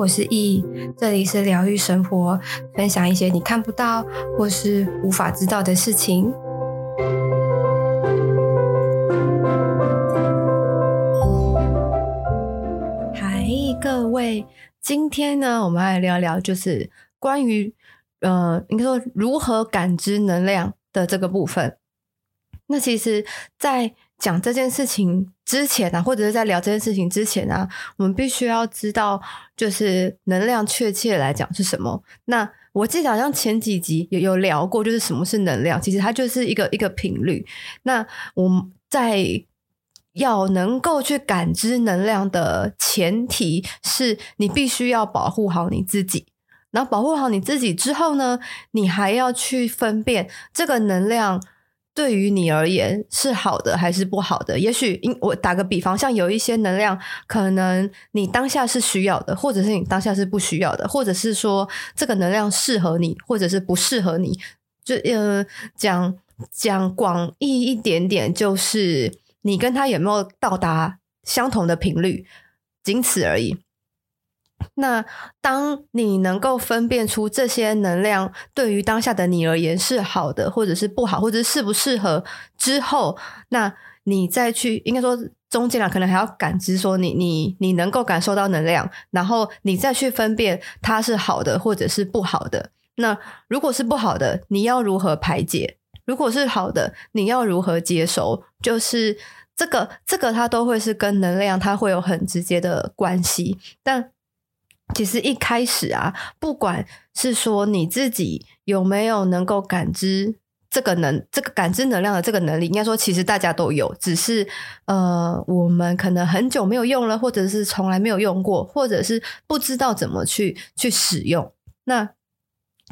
我是易，这里是疗愈生活，分享一些你看不到或是无法知道的事情。嗨，各位，今天呢，我们来聊聊，就是关于呃，应该说如何感知能量的这个部分。那其实，在讲这件事情之前啊，或者是在聊这件事情之前啊，我们必须要知道，就是能量确切来讲是什么。那我记得好像前几集有有聊过，就是什么是能量，其实它就是一个一个频率。那我们在要能够去感知能量的前提是你必须要保护好你自己。然后保护好你自己之后呢，你还要去分辨这个能量。对于你而言是好的还是不好的？也许，我打个比方，像有一些能量，可能你当下是需要的，或者是你当下是不需要的，或者是说这个能量适合你，或者是不适合你。就呃，讲讲广义一点点，就是你跟他有没有到达相同的频率，仅此而已。那当你能够分辨出这些能量对于当下的你而言是好的，或者是不好，或者是适不适合之后，那你再去应该说中间啊，可能还要感知说你你你能够感受到能量，然后你再去分辨它是好的或者是不好的。那如果是不好的，你要如何排解？如果是好的，你要如何接收？就是这个这个它都会是跟能量它会有很直接的关系，但。其实一开始啊，不管是说你自己有没有能够感知这个能、这个感知能量的这个能力，应该说其实大家都有，只是呃，我们可能很久没有用了，或者是从来没有用过，或者是不知道怎么去去使用。那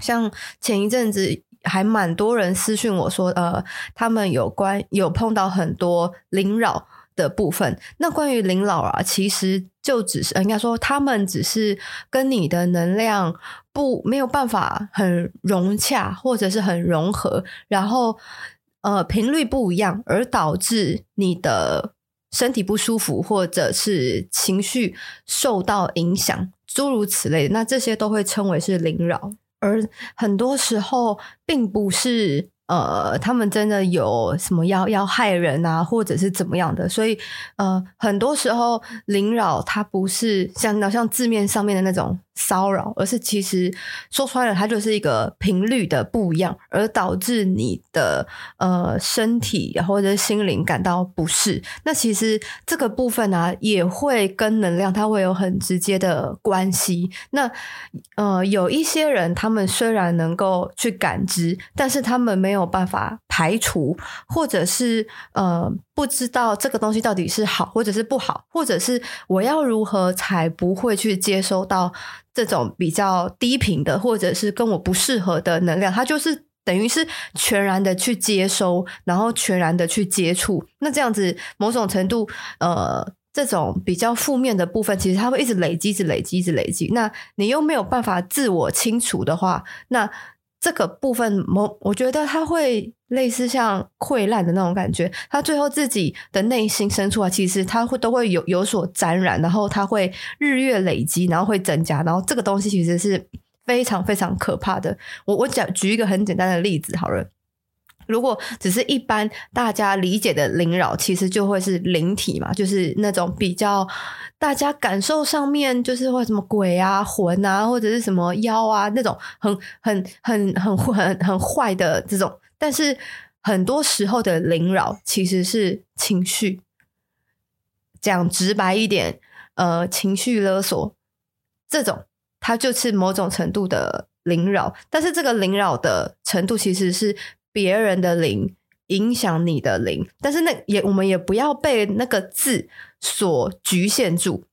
像前一阵子还蛮多人私讯我说，呃，他们有关有碰到很多灵扰。的部分，那关于灵扰啊，其实就只是应该说，他们只是跟你的能量不没有办法很融洽，或者是很融合，然后呃频率不一样，而导致你的身体不舒服，或者是情绪受到影响，诸如此类，那这些都会称为是灵扰，而很多时候并不是。呃，他们真的有什么要要害人啊，或者是怎么样的？所以，呃，很多时候灵扰它不是像那像字面上面的那种骚扰，而是其实说出来了，它就是一个频率的不一样，而导致你的呃身体或者心灵感到不适。那其实这个部分呢、也会跟能量它会有很直接的关系。那呃，有一些人他们虽然能够去感知，但是他们。没有办法排除，或者是呃不知道这个东西到底是好或者是不好，或者是我要如何才不会去接收到这种比较低频的，或者是跟我不适合的能量，它就是等于是全然的去接收，然后全然的去接触。那这样子某种程度，呃，这种比较负面的部分，其实它会一直累积，一直累积，一直累积。那你又没有办法自我清除的话，那。这个部分，我我觉得它会类似像溃烂的那种感觉，他最后自己的内心深处啊，其实他会都会有有所沾染，然后他会日月累积，然后会增加，然后这个东西其实是非常非常可怕的。我我讲举一个很简单的例子好了。如果只是一般大家理解的灵扰，其实就会是灵体嘛，就是那种比较大家感受上面就是会什么鬼啊、魂啊，或者是什么妖啊那种很很很很很很坏的这种。但是很多时候的凌扰其实是情绪，讲直白一点，呃，情绪勒索这种，它就是某种程度的凌扰。但是这个凌扰的程度其实是。别人的灵影响你的灵，但是那也我们也不要被那个字所局限住，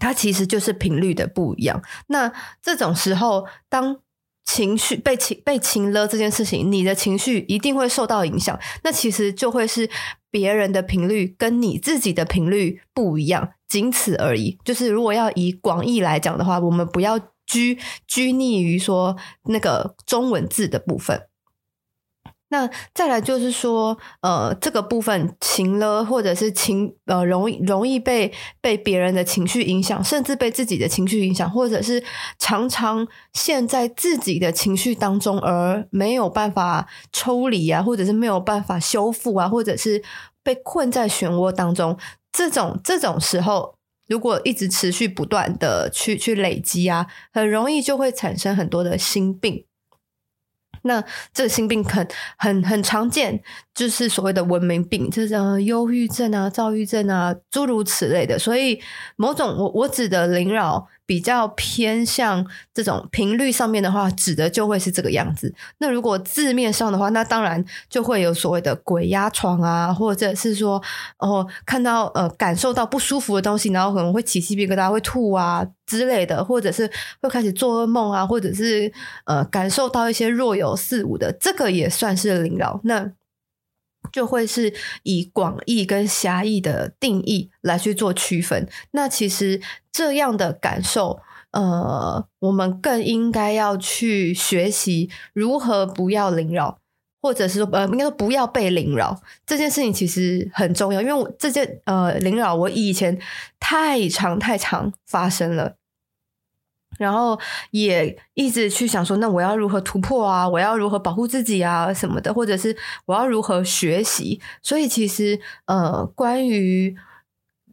它其实就是频率的不一样。那这种时候，当情绪被情被情勒这件事情，你的情绪一定会受到影响。那其实就会是别人的频率跟你自己的频率不一样，仅此而已。就是如果要以广义来讲的话，我们不要拘拘泥于说那个中文字的部分。那再来就是说，呃，这个部分情了，或者是情呃，容易容易被被别人的情绪影响，甚至被自己的情绪影响，或者是常常陷在自己的情绪当中而没有办法抽离啊，或者是没有办法修复啊，或者是被困在漩涡当中，这种这种时候，如果一直持续不断的去去累积啊，很容易就会产生很多的心病。那这个心病很很很常见，就是所谓的文明病，就是忧郁症啊、躁郁症啊，诸如此类的。所以，某种我我指的灵扰。比较偏向这种频率上面的话，指的就会是这个样子。那如果字面上的话，那当然就会有所谓的鬼压床啊，或者是说哦，看到呃感受到不舒服的东西，然后可能会起鸡皮疙瘩、会吐啊之类的，或者是会开始做噩梦啊，或者是呃感受到一些若有似无的，这个也算是灵扰。那就会是以广义跟狭义的定义来去做区分。那其实这样的感受，呃，我们更应该要去学习如何不要灵扰，或者是说，呃，应该说不要被灵扰。这件事情其实很重要，因为我这件呃灵扰，我以前太常太常发生了。然后也一直去想说，那我要如何突破啊？我要如何保护自己啊？什么的，或者是我要如何学习？所以其实呃，关于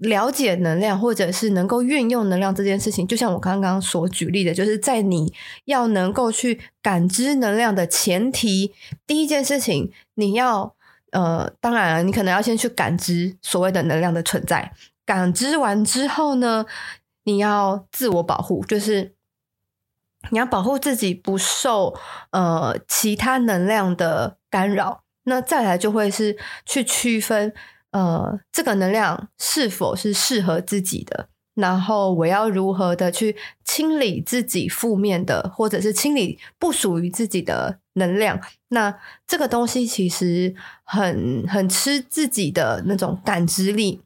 了解能量，或者是能够运用能量这件事情，就像我刚刚所举例的，就是在你要能够去感知能量的前提，第一件事情，你要呃，当然，你可能要先去感知所谓的能量的存在。感知完之后呢，你要自我保护，就是你要保护自己不受呃其他能量的干扰。那再来就会是去区分呃这个能量是否是适合自己的，然后我要如何的去清理自己负面的，或者是清理不属于自己的能量。那这个东西其实很很吃自己的那种感知力。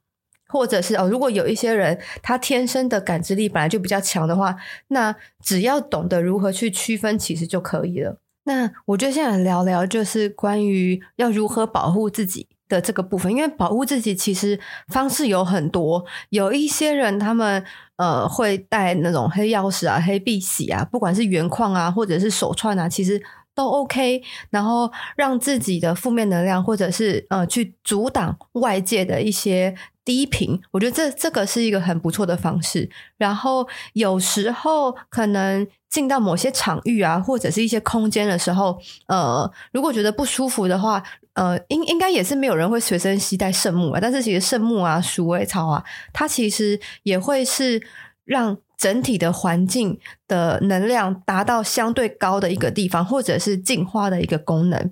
或者是哦，如果有一些人他天生的感知力本来就比较强的话，那只要懂得如何去区分，其实就可以了。那我就现在聊聊，就是关于要如何保护自己的这个部分。因为保护自己其实方式有很多，有一些人他们呃会带那种黑钥匙啊、黑碧玺啊，不管是原矿啊，或者是手串啊，其实都 OK。然后让自己的负面能量，或者是呃去阻挡外界的一些。低频，我觉得这这个是一个很不错的方式。然后有时候可能进到某些场域啊，或者是一些空间的时候，呃，如果觉得不舒服的话，呃，应应该也是没有人会随身携带圣木啊。但是其实圣木啊、鼠尾草啊，它其实也会是让整体的环境的能量达到相对高的一个地方，或者是净化的一个功能。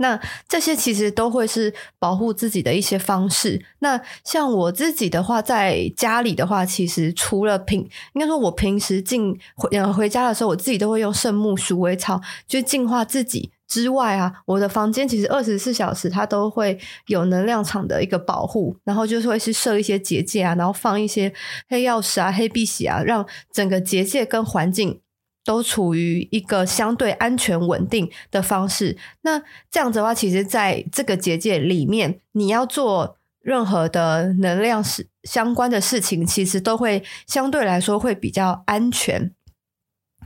那这些其实都会是保护自己的一些方式。那像我自己的话，在家里的话，其实除了平，应该说我平时进回回家的时候，我自己都会用圣木、鼠尾草去净化自己之外啊，我的房间其实二十四小时它都会有能量场的一个保护，然后就是会是设一些结界啊，然后放一些黑曜石啊、黑碧玺啊，让整个结界跟环境。都处于一个相对安全稳定的方式。那这样子的话，其实在这个结界里面，你要做任何的能量事相关的事情，其实都会相对来说会比较安全。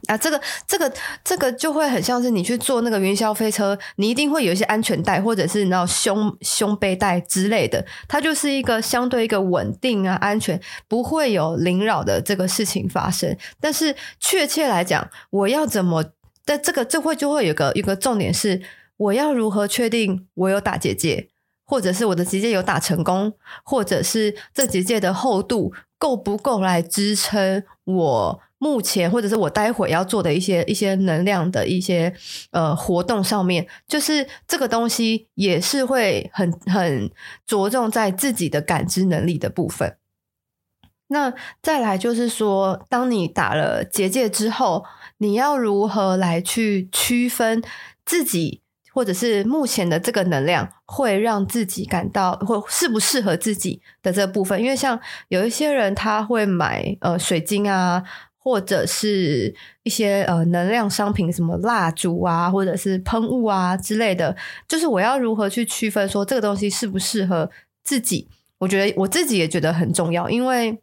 啊，这个这个这个就会很像是你去坐那个云霄飞车，你一定会有一些安全带，或者是你知道胸胸背带之类的，它就是一个相对一个稳定啊，安全，不会有灵扰的这个事情发生。但是确切来讲，我要怎么？但这个这会就会有个一个重点是，我要如何确定我有打结界，或者是我的结界有打成功，或者是这结界的厚度够不够来支撑我？目前或者是我待会要做的一些一些能量的一些呃活动上面，就是这个东西也是会很很着重在自己的感知能力的部分。那再来就是说，当你打了结界之后，你要如何来去区分自己或者是目前的这个能量会让自己感到或适不适合自己的这部分？因为像有一些人他会买呃水晶啊。或者是一些呃能量商品，什么蜡烛啊，或者是喷雾啊之类的，就是我要如何去区分说这个东西适不适合自己？我觉得我自己也觉得很重要，因为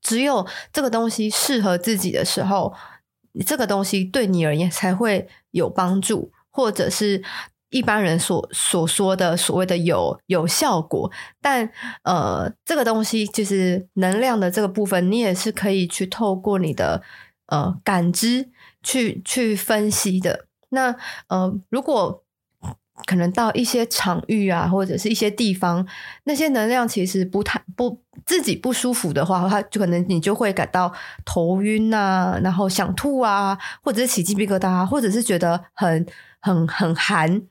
只有这个东西适合自己的时候，这个东西对你而言才会有帮助，或者是。一般人所所说的所谓的有有效果，但呃，这个东西就是能量的这个部分，你也是可以去透过你的呃感知去去分析的。那呃，如果可能到一些场域啊，或者是一些地方，那些能量其实不太不自己不舒服的话，它就可能你就会感到头晕啊，然后想吐啊，或者是起鸡皮疙瘩啊，或者是觉得很很很寒。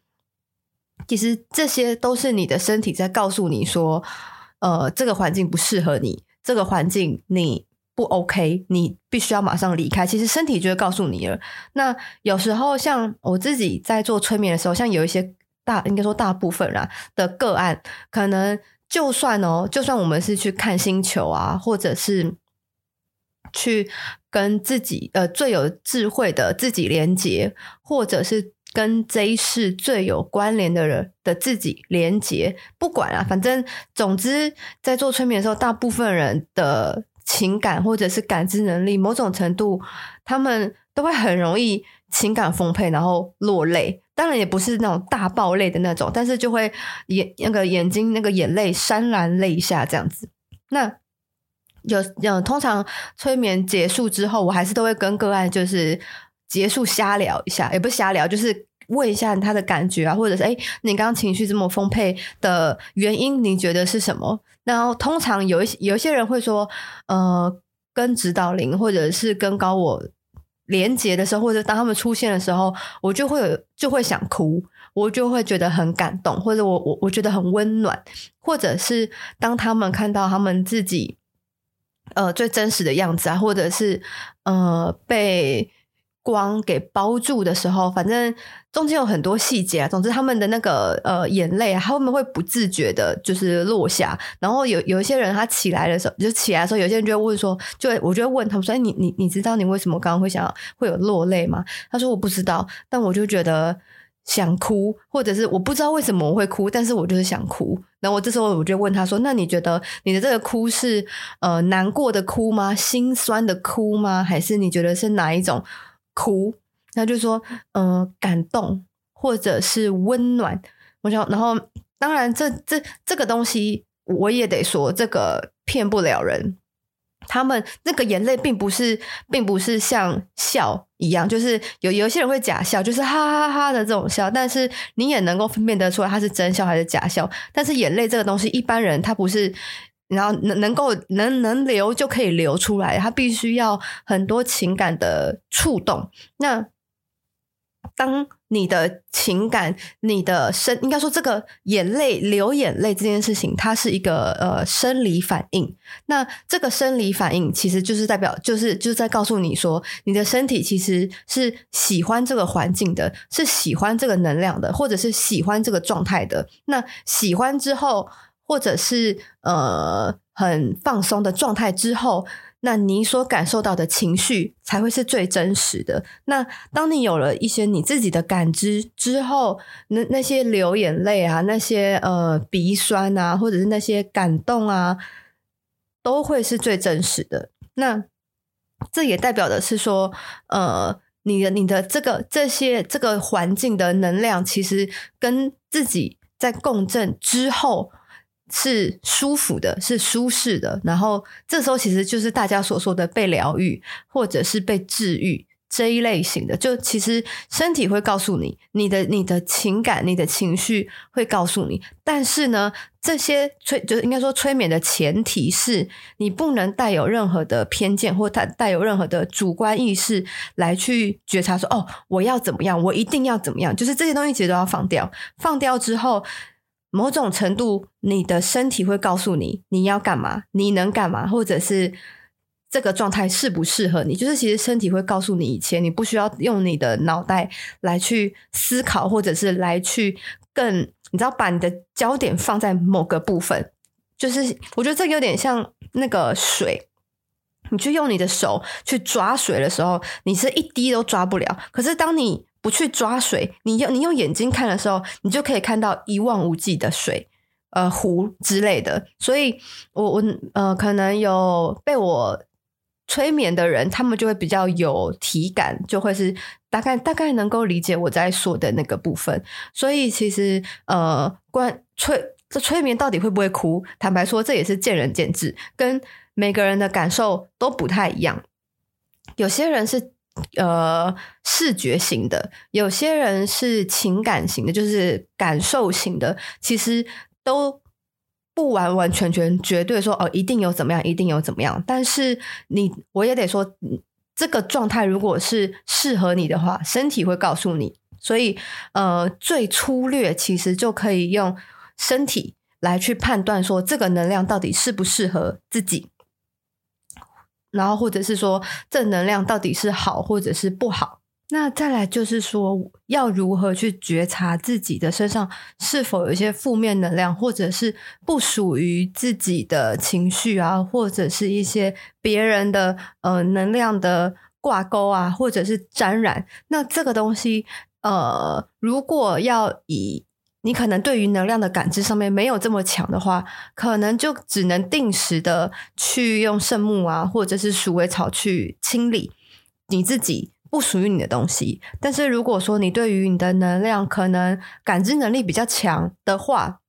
其实这些都是你的身体在告诉你说，呃，这个环境不适合你，这个环境你不 OK，你必须要马上离开。其实身体就会告诉你了。那有时候像我自己在做催眠的时候，像有一些大，应该说大部分啦的个案，可能就算哦，就算我们是去看星球啊，或者是去跟自己呃最有智慧的自己连接，或者是。跟这一世最有关联的人的自己连接，不管啊，反正总之，在做催眠的时候，大部分人的情感或者是感知能力，某种程度，他们都会很容易情感丰沛，然后落泪。当然也不是那种大爆泪的那种，但是就会眼那个眼睛那个眼泪潸然泪下这样子。那有有，通常催眠结束之后，我还是都会跟个案就是结束瞎聊一下，也不瞎聊，就是。问一下他的感觉啊，或者是诶，你刚刚情绪这么丰沛的原因，你觉得是什么？然后通常有一些有一些人会说，呃，跟指导灵或者是跟高我连接的时候，或者当他们出现的时候，我就会有就会想哭，我就会觉得很感动，或者我我我觉得很温暖，或者是当他们看到他们自己呃最真实的样子啊，或者是呃被。光给包住的时候，反正中间有很多细节啊。总之，他们的那个呃眼泪啊，他们会不自觉的，就是落下。然后有有一些人，他起来的时候，就起来的时候，有些人就会问说，就我就会问他们说：“，你你你知道你为什么刚刚会想要会有落泪吗？”他说：“我不知道，但我就觉得想哭，或者是我不知道为什么我会哭，但是我就是想哭。”然后我这时候我就问他说：“那你觉得你的这个哭是呃难过的哭吗？心酸的哭吗？还是你觉得是哪一种？”哭，那就说，嗯、感动或者是温暖。我想，然后当然这，这这这个东西我也得说，这个骗不了人。他们那个眼泪并不是，并不是像笑一样，就是有有些人会假笑，就是哈哈哈哈的这种笑。但是你也能够分辨得出来，他是真笑还是假笑。但是眼泪这个东西，一般人他不是。然后能能够能能流就可以流出来，它必须要很多情感的触动。那当你的情感、你的生，应该说这个眼泪流眼泪这件事情，它是一个呃生理反应。那这个生理反应其实就是代表，就是就是在告诉你说，你的身体其实是喜欢这个环境的，是喜欢这个能量的，或者是喜欢这个状态的。那喜欢之后。或者是呃很放松的状态之后，那你所感受到的情绪才会是最真实的。那当你有了一些你自己的感知之后，那那些流眼泪啊，那些呃鼻酸啊，或者是那些感动啊，都会是最真实的。那这也代表的是说，呃，你的你的这个这些这个环境的能量，其实跟自己在共振之后。是舒服的，是舒适的。然后这时候其实就是大家所说的被疗愈，或者是被治愈这一类型的。就其实身体会告诉你，你的你的情感、你的情绪会告诉你。但是呢，这些催就是应该说催眠的前提是你不能带有任何的偏见，或带带有任何的主观意识来去觉察说，哦，我要怎么样，我一定要怎么样。就是这些东西其实都要放掉。放掉之后。某种程度，你的身体会告诉你你要干嘛，你能干嘛，或者是这个状态适不适合你。就是其实身体会告诉你一切，你不需要用你的脑袋来去思考，或者是来去更，你知道，把你的焦点放在某个部分。就是我觉得这个有点像那个水，你去用你的手去抓水的时候，你是一滴都抓不了。可是当你不去抓水，你用你用眼睛看的时候，你就可以看到一望无际的水，呃，湖之类的。所以我，我呃，可能有被我催眠的人，他们就会比较有体感，就会是大概大概能够理解我在说的那个部分。所以，其实呃，关催这催眠到底会不会哭？坦白说，这也是见仁见智，跟每个人的感受都不太一样。有些人是呃视觉型的，有些人是情感型的，就是感受型的。其实都。不完完全全绝对说哦，一定有怎么样，一定有怎么样。但是你我也得说，这个状态如果是适合你的话，身体会告诉你。所以呃，最粗略其实就可以用身体来去判断说，这个能量到底适不适合自己，然后或者是说，正能量到底是好或者是不好。那再来就是说，要如何去觉察自己的身上是否有一些负面能量，或者是不属于自己的情绪啊，或者是一些别人的呃能量的挂钩啊，或者是沾染。那这个东西，呃，如果要以你可能对于能量的感知上面没有这么强的话，可能就只能定时的去用圣木啊，或者是鼠尾草去清理你自己。不属于你的东西，但是如果说你对于你的能量可能感知能力比较强的话，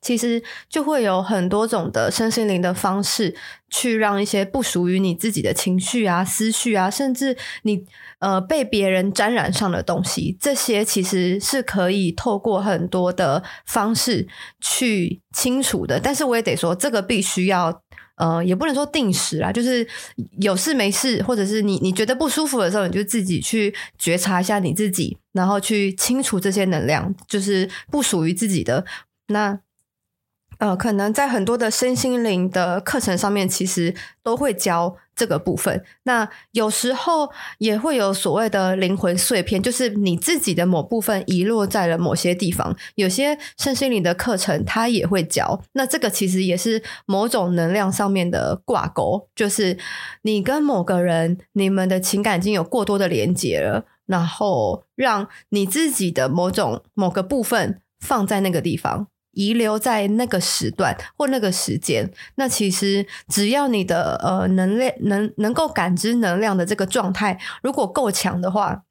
其实就会有很多种的身心灵的方式，去让一些不属于你自己的情绪啊、思绪啊，甚至你呃被别人沾染上的东西，这些其实是可以透过很多的方式去清除的。但是我也得说，这个必须要。呃，也不能说定时啦，就是有事没事，或者是你你觉得不舒服的时候，你就自己去觉察一下你自己，然后去清除这些能量，就是不属于自己的那。呃，可能在很多的身心灵的课程上面，其实都会教这个部分。那有时候也会有所谓的灵魂碎片，就是你自己的某部分遗落在了某些地方。有些身心灵的课程，它也会教。那这个其实也是某种能量上面的挂钩，就是你跟某个人，你们的情感已经有过多的连接了，然后让你自己的某种某个部分放在那个地方。遗留在那个时段或那个时间，那其实只要你的呃能量能能够感知能量的这个状态如果够强的话，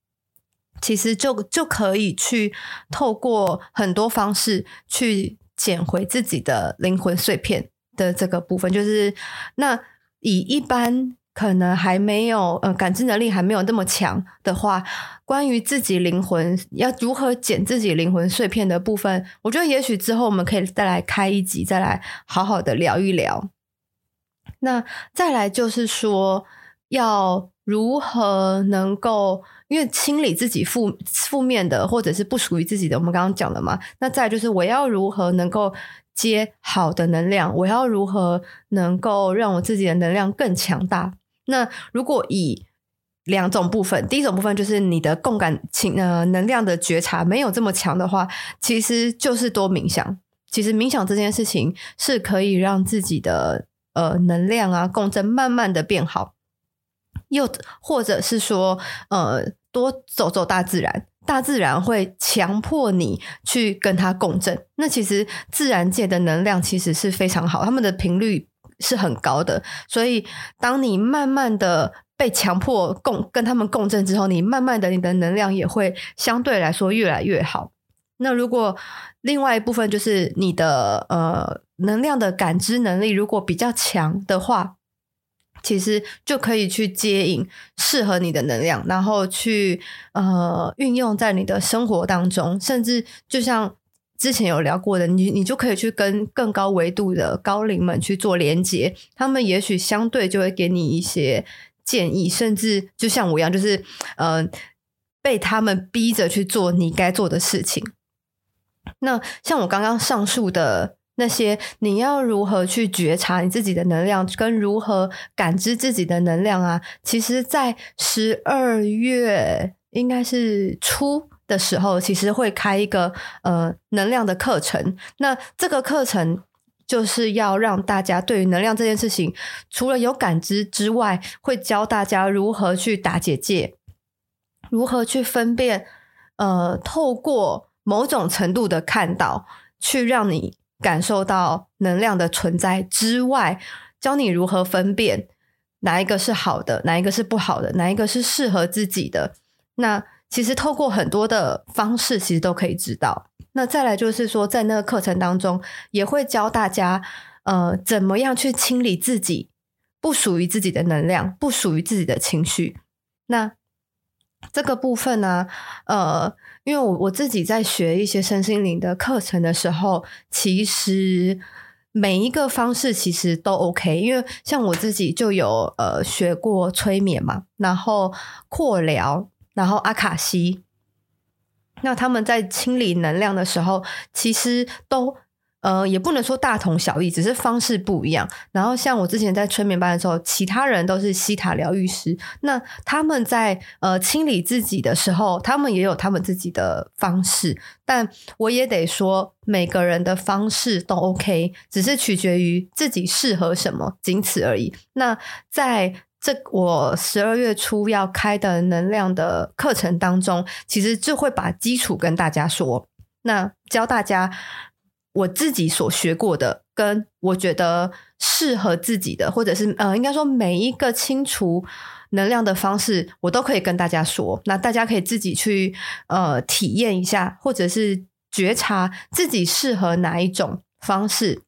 其实就就可以去透过很多方式去捡回自己的灵魂碎片的这个部分，就是那以一般。可能还没有呃感知能力还没有那么强的话，关于自己灵魂要如何捡自己灵魂碎片的部分，我觉得也许之后我们可以再来开一集，再来好好的聊一聊。那再来就是说，要如何能够因为清理自己负负面的或者是不属于自己的，我们刚刚讲了嘛。那再就是我要如何能够接好的能量，我要如何能够让我自己的能量更强大。那如果以两种部分，第一种部分就是你的共感情呃能量的觉察没有这么强的话，其实就是多冥想。其实冥想这件事情是可以让自己的呃能量啊共振慢慢的变好，又或者是说呃多走走大自然，大自然会强迫你去跟它共振。那其实自然界的能量其实是非常好，他们的频率。是很高的，所以当你慢慢的被强迫共跟他们共振之后，你慢慢的你的能量也会相对来说越来越好。那如果另外一部分就是你的呃能量的感知能力如果比较强的话，其实就可以去接引适合你的能量，然后去呃运用在你的生活当中，甚至就像。之前有聊过的，你你就可以去跟更高维度的高灵们去做连接，他们也许相对就会给你一些建议，甚至就像我一样，就是嗯、呃，被他们逼着去做你该做的事情。那像我刚刚上述的那些，你要如何去觉察你自己的能量，跟如何感知自己的能量啊？其实，在十二月应该是初。的时候，其实会开一个呃能量的课程。那这个课程就是要让大家对于能量这件事情，除了有感知之外，会教大家如何去打结界，如何去分辨，呃，透过某种程度的看到，去让你感受到能量的存在之外，教你如何分辨哪一个是好的，哪一个是不好的，哪一个是适合自己的。那其实透过很多的方式，其实都可以知道。那再来就是说，在那个课程当中，也会教大家，呃，怎么样去清理自己不属于自己的能量，不属于自己的情绪。那这个部分呢，呃，因为我我自己在学一些身心灵的课程的时候，其实每一个方式其实都 OK。因为像我自己就有呃学过催眠嘛，然后扩疗，然后阿卡西。那他们在清理能量的时候，其实都呃也不能说大同小异，只是方式不一样。然后像我之前在催眠班的时候，其他人都是西塔疗愈师，那他们在呃清理自己的时候，他们也有他们自己的方式。但我也得说，每个人的方式都 OK，只是取决于自己适合什么，仅此而已。那在这我十二月初要开的能量的课程当中，其实就会把基础跟大家说，那教大家我自己所学过的，跟我觉得适合自己的，或者是呃，应该说每一个清除能量的方式，我都可以跟大家说。那大家可以自己去呃体验一下，或者是觉察自己适合哪一种方式，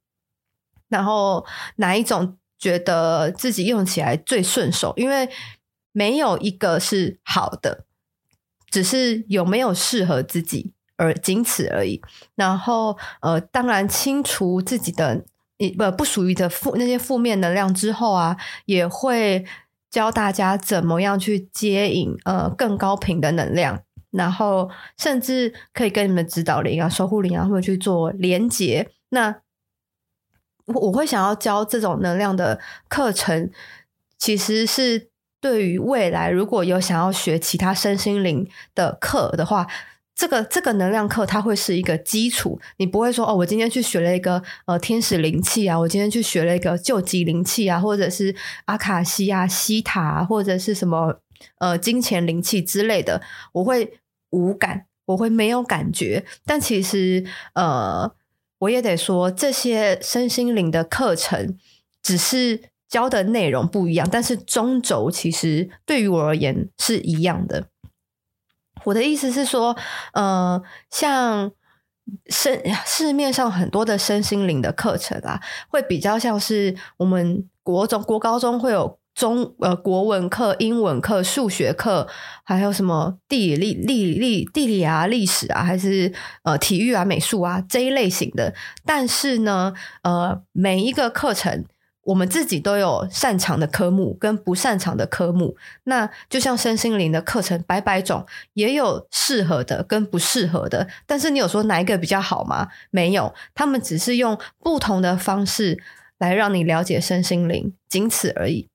然后哪一种。觉得自己用起来最顺手，因为没有一个是好的，只是有没有适合自己而仅此而已。然后，呃，当然清除自己的不不属于的负那些负面能量之后啊，也会教大家怎么样去接引呃更高频的能量，然后甚至可以跟你们指导灵啊、守护灵啊，会去做连接。那我会想要教这种能量的课程，其实是对于未来如果有想要学其他身心灵的课的话，这个这个能量课它会是一个基础。你不会说哦，我今天去学了一个呃天使灵气啊，我今天去学了一个救急灵气啊，或者是阿卡西啊、西塔啊，或者是什么呃金钱灵气之类的，我会无感，我会没有感觉。但其实呃。我也得说，这些身心灵的课程只是教的内容不一样，但是中轴其实对于我而言是一样的。我的意思是说，呃，像身市面上很多的身心灵的课程啊，会比较像是我们国中、国高中会有。中呃国文课、英文课、数学课，还有什么地理、地理、地理啊、历史啊，还是呃体育啊、美术啊这一类型的。但是呢，呃，每一个课程我们自己都有擅长的科目跟不擅长的科目。那就像身心灵的课程百百种，也有适合的跟不适合的。但是你有说哪一个比较好吗？没有，他们只是用不同的方式来让你了解身心灵，仅此而已。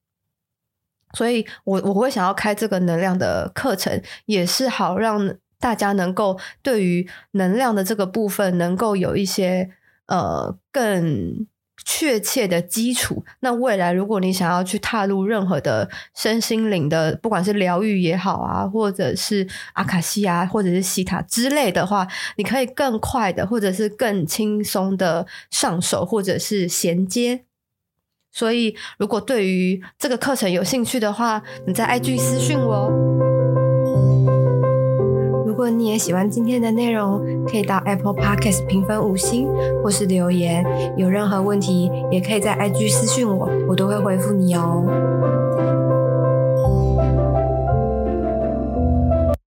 所以我我会想要开这个能量的课程，也是好让大家能够对于能量的这个部分能够有一些呃更确切的基础。那未来如果你想要去踏入任何的身心灵的，不管是疗愈也好啊，或者是阿卡西啊，或者是西塔之类的话，你可以更快的，或者是更轻松的上手，或者是衔接。所以，如果对于这个课程有兴趣的话，你在 IG 私讯我。如果你也喜欢今天的内容，可以到 Apple Podcast 评分五星，或是留言。有任何问题，也可以在 IG 私讯我，我都会回复你哦。